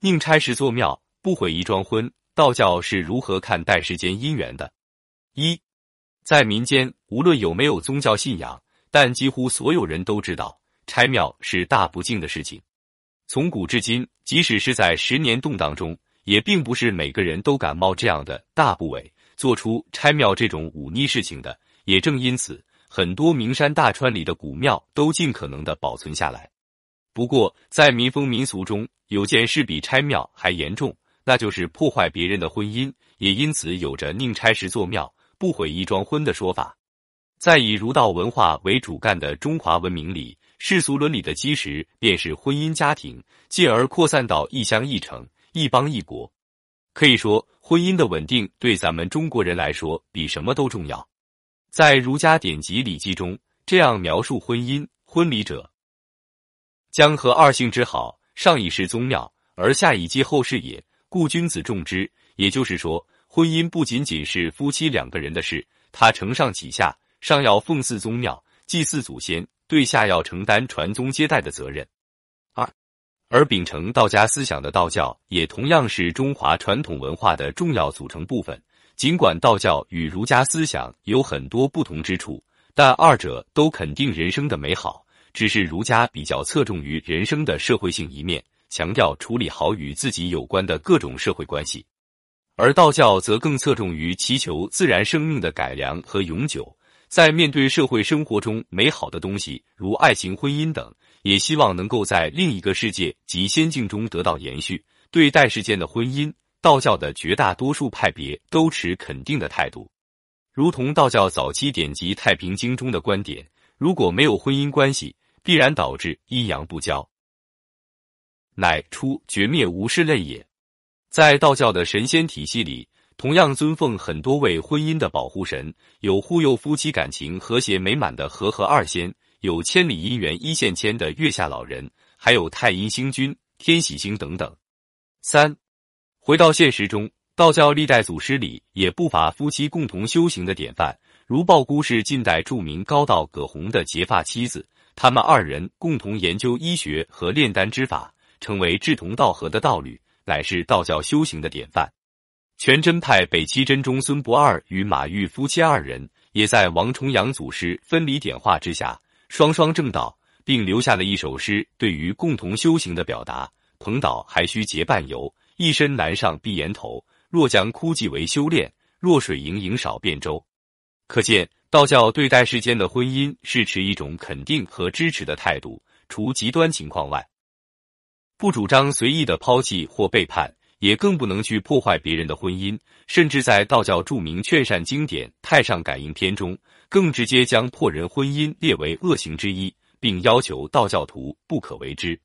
宁拆十座庙，不毁一桩婚。道教是如何看待世间姻缘的？一，在民间，无论有没有宗教信仰，但几乎所有人都知道，拆庙是大不敬的事情。从古至今，即使是在十年动荡中，也并不是每个人都敢冒这样的大不韪，做出拆庙这种忤逆事情的。也正因此，很多名山大川里的古庙都尽可能的保存下来。不过，在民风民俗中，有件事比拆庙还严重，那就是破坏别人的婚姻。也因此，有着宁拆十座庙，不毁一桩婚的说法。在以儒道文化为主干的中华文明里，世俗伦理的基石便是婚姻家庭，进而扩散到一乡一城、一邦一国。可以说，婚姻的稳定对咱们中国人来说比什么都重要。在儒家典籍《礼记》中，这样描述婚姻：婚礼者。将和二姓之好，上以是宗庙，而下以继后世也。故君子重之。也就是说，婚姻不仅仅是夫妻两个人的事，它承上启下，上要奉祀宗庙，祭祀祖先，对下要承担传宗接代的责任。二，而秉承道家思想的道教，也同样是中华传统文化的重要组成部分。尽管道教与儒家思想有很多不同之处，但二者都肯定人生的美好。只是儒家比较侧重于人生的社会性一面，强调处理好与自己有关的各种社会关系，而道教则更侧重于祈求自然生命的改良和永久。在面对社会生活中美好的东西，如爱情、婚姻等，也希望能够在另一个世界及仙境中得到延续。对待世间的婚姻，道教的绝大多数派别都持肯定的态度，如同道教早期典籍《太平经》中的观点：如果没有婚姻关系，必然导致阴阳不交，乃出绝灭无事类也。在道教的神仙体系里，同样尊奉很多位婚姻的保护神，有护佑夫妻感情和谐美满的和合二仙，有千里姻缘一线牵的月下老人，还有太阴星君、天喜星等等。三，回到现实中，道教历代祖师里也不乏夫妻共同修行的典范，如鲍姑是近代著名高道葛洪的结发妻子。他们二人共同研究医学和炼丹之法，成为志同道合的道侣，乃是道教修行的典范。全真派北七真中孙不二与马玉夫妻二人，也在王重阳祖师分离点化之下，双双正道，并留下了一首诗，对于共同修行的表达：“蓬岛还需结伴游，一身难上碧岩头。若将枯寂为修炼，弱水盈盈少变舟。”可见。道教对待世间的婚姻是持一种肯定和支持的态度，除极端情况外，不主张随意的抛弃或背叛，也更不能去破坏别人的婚姻。甚至在道教著名劝善经典《太上感应篇》中，更直接将破人婚姻列为恶行之一，并要求道教徒不可为之。